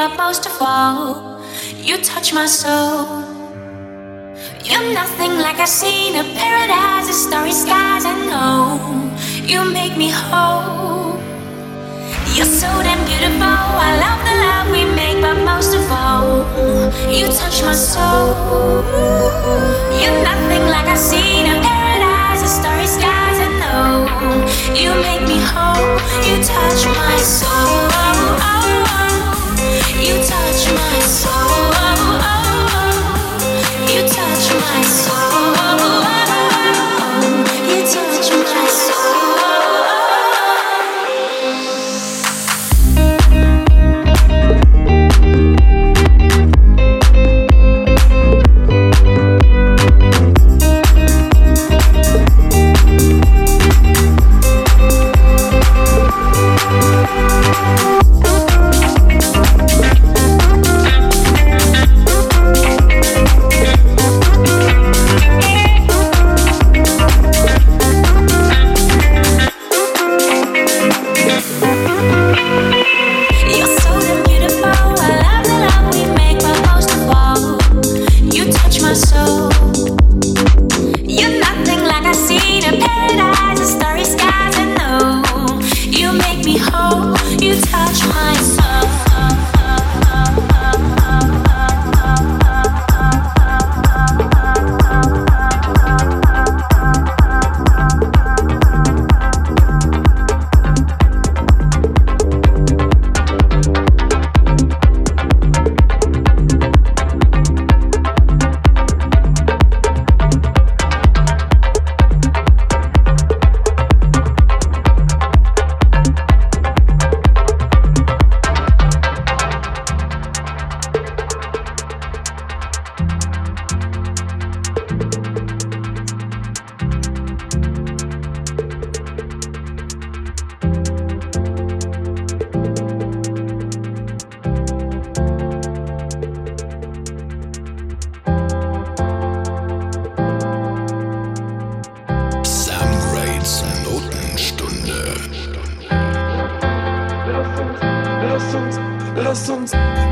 but most of all, you touch my soul. You're nothing like I've seen a paradise of starry skies. I know you make me whole. You're so damn beautiful. I love the love we make, but most of all, you touch my soul. You're nothing like I've seen a paradise of starry skies. I know you make me whole. You touch my soul so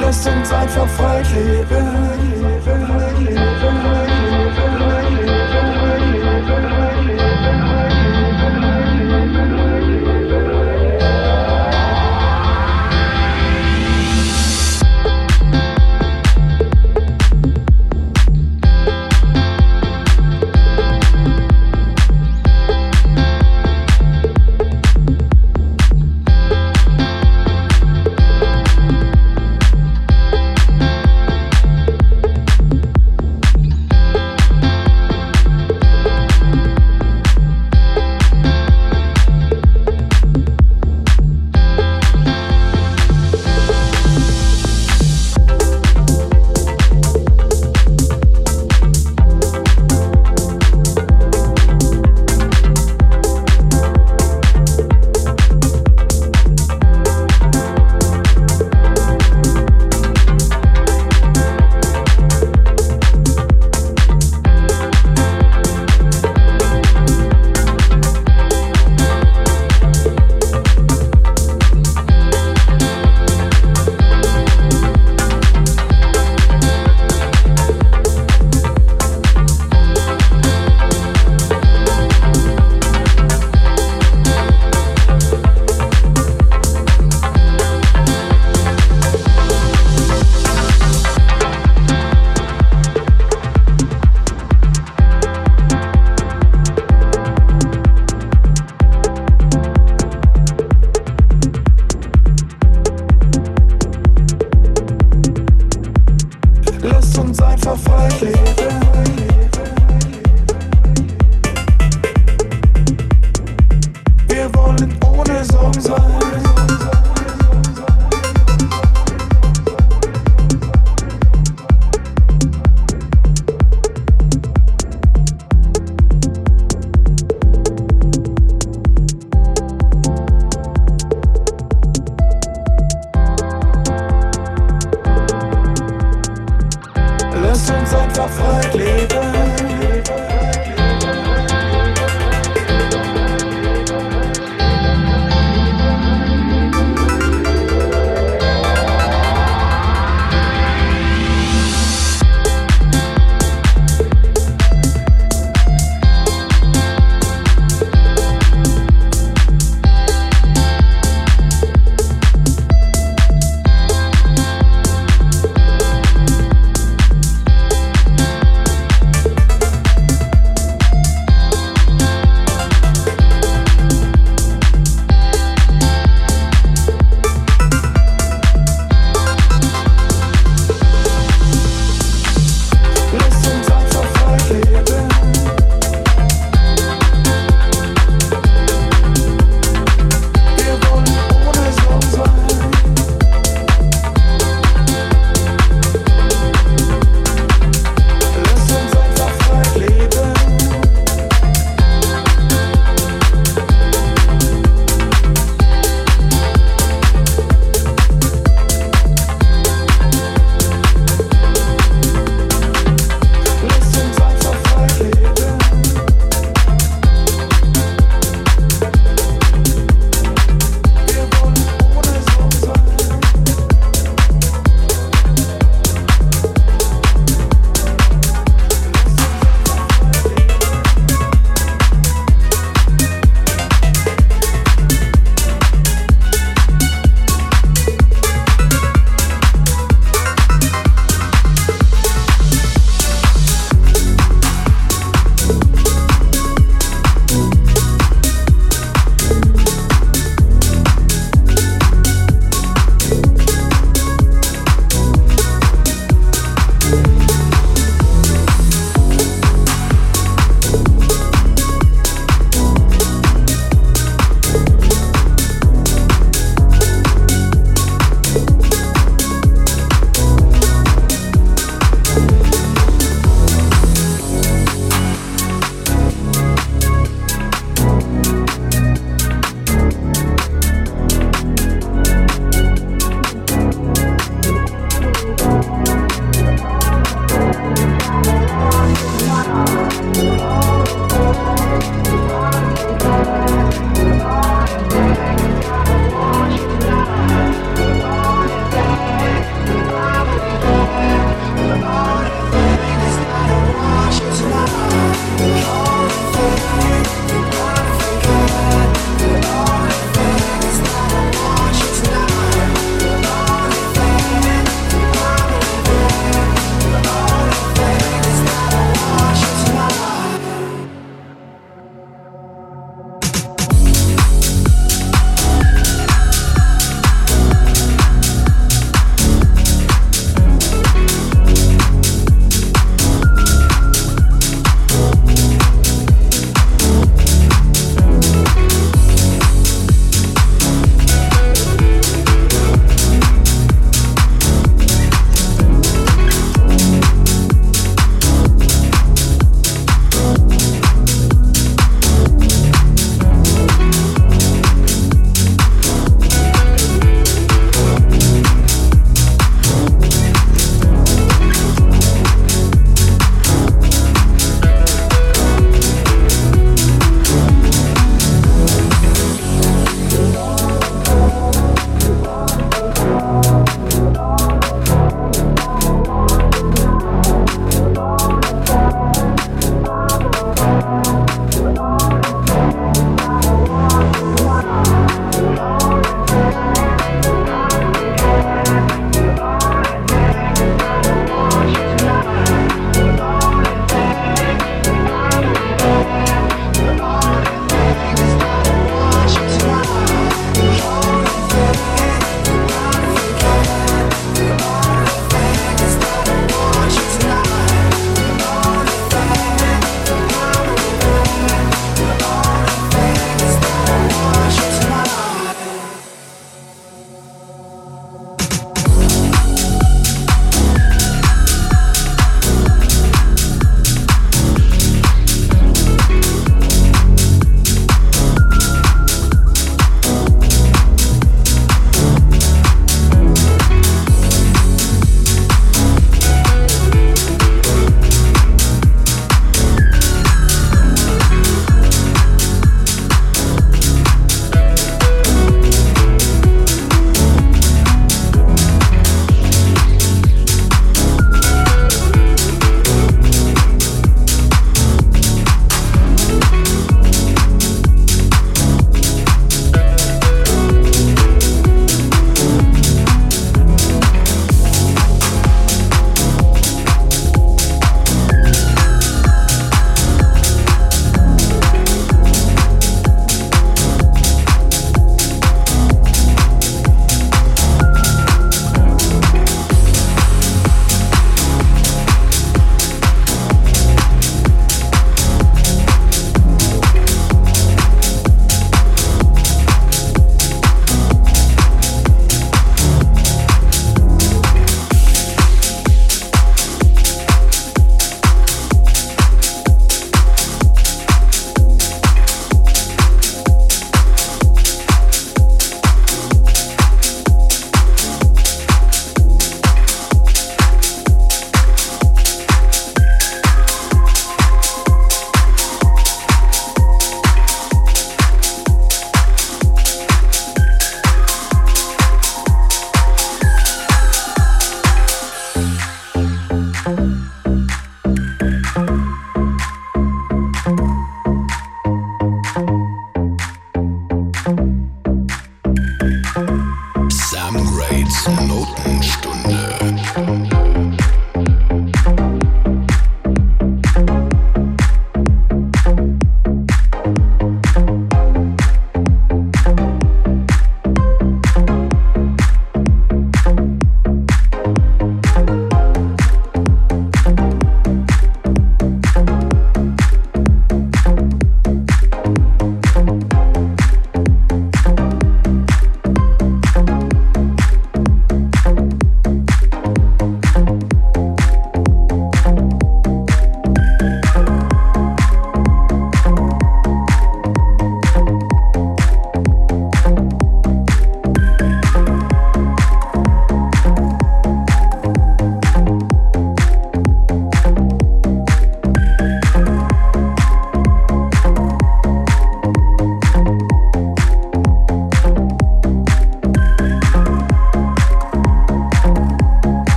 Lasst uns einfach frei leben.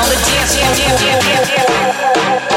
on the dance, yeah, yeah, yeah, yeah, yeah.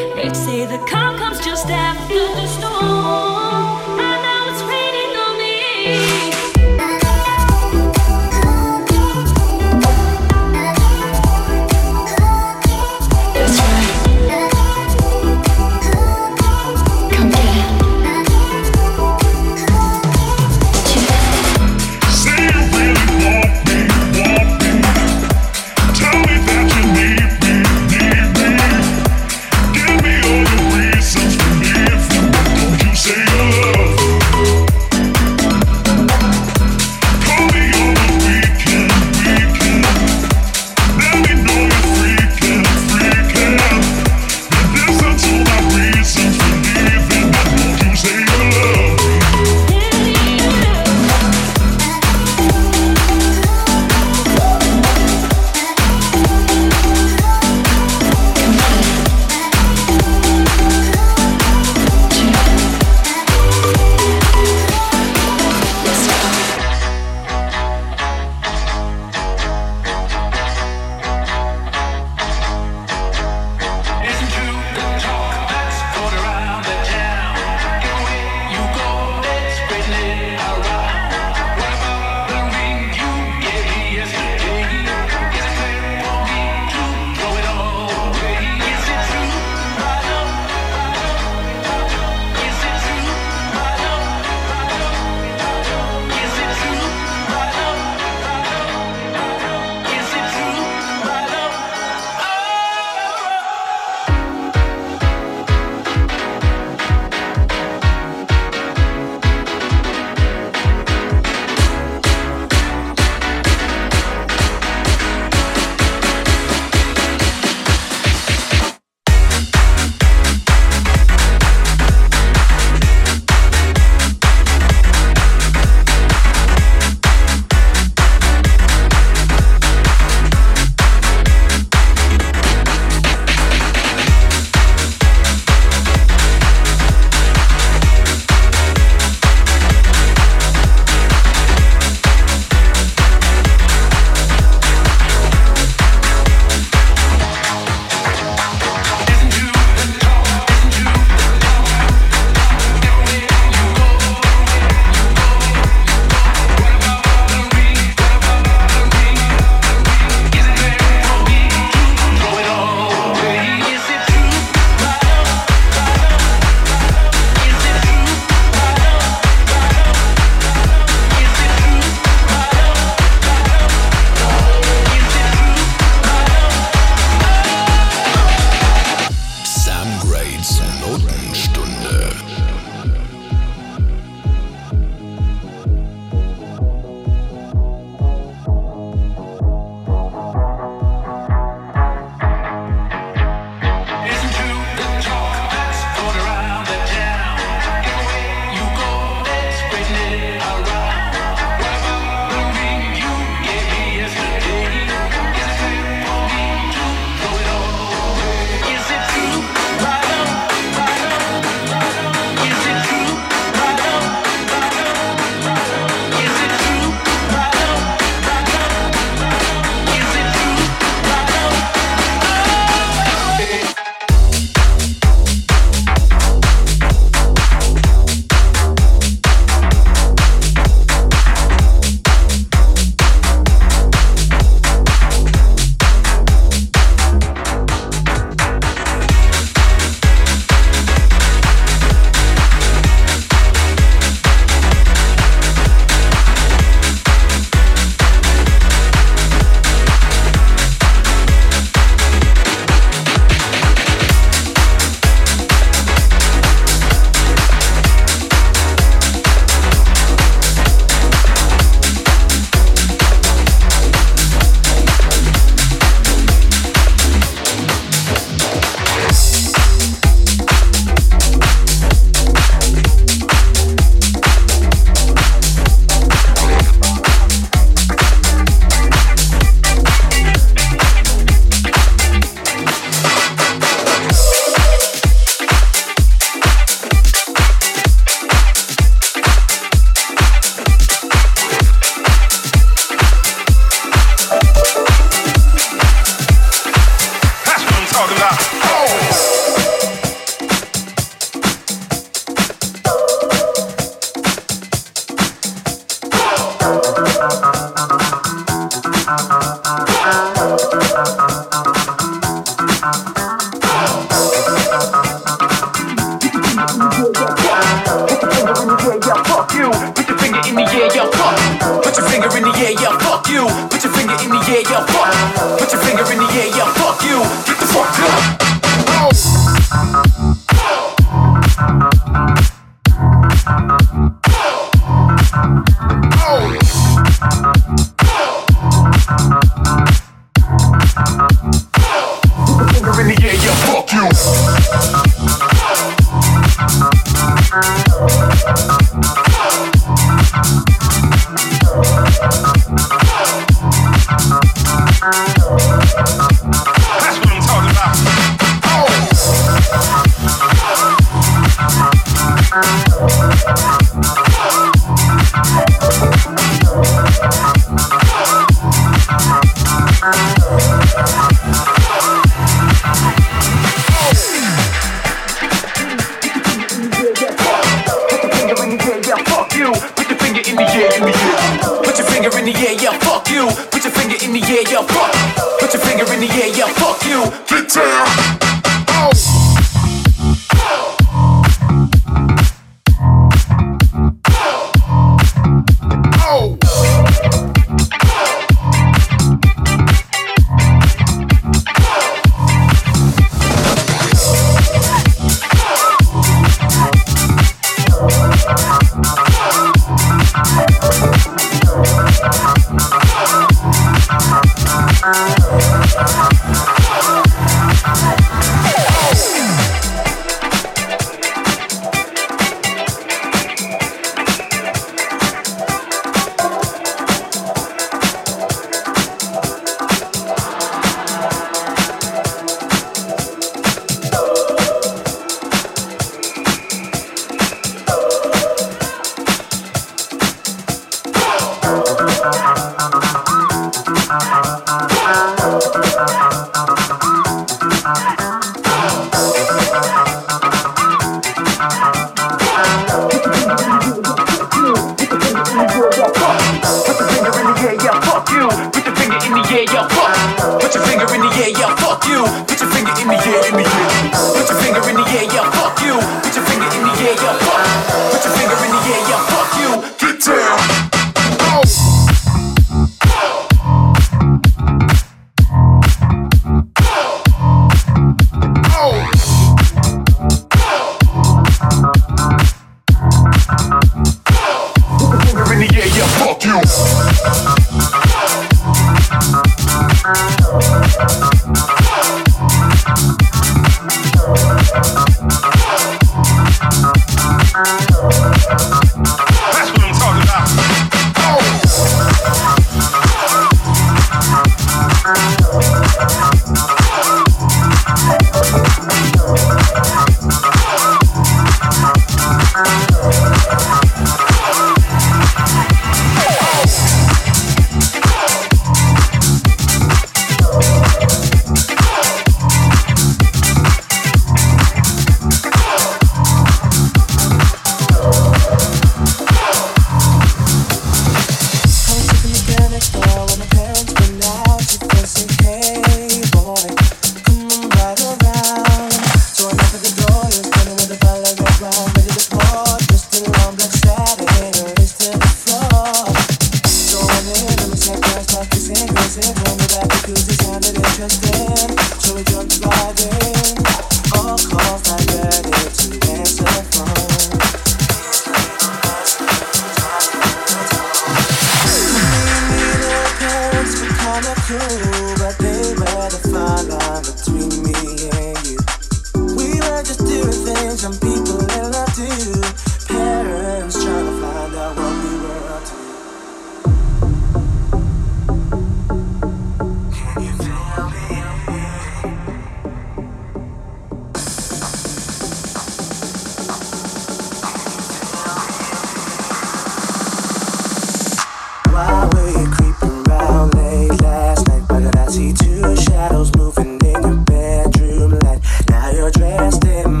see two shadows moving in your bedroom light. Now you're dressed in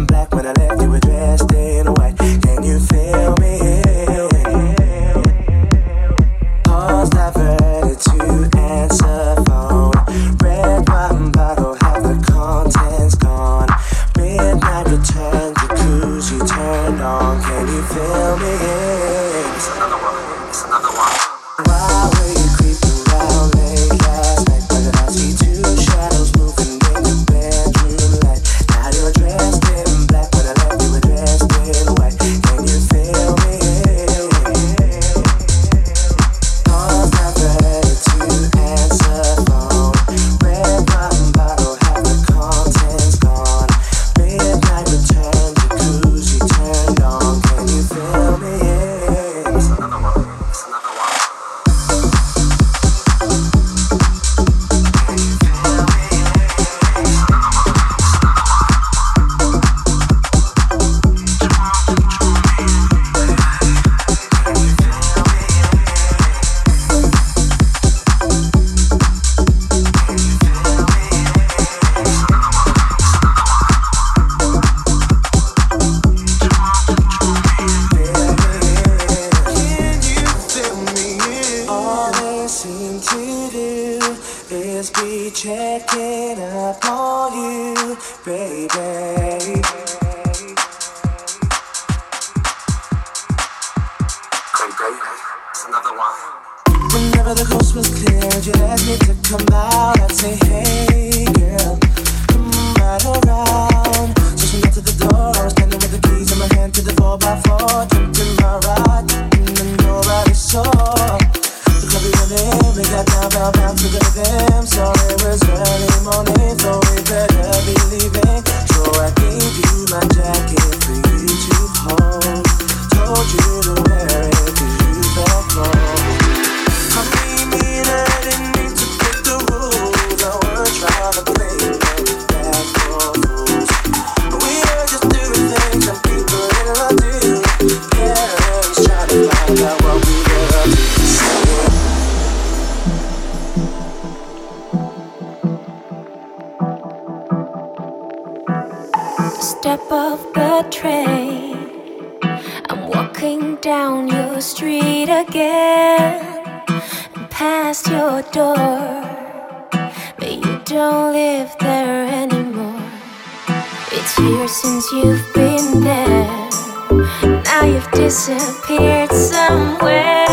disappeared somewhere,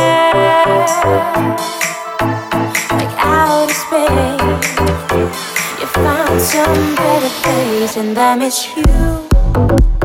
like outer space. You found some better place, and that is you.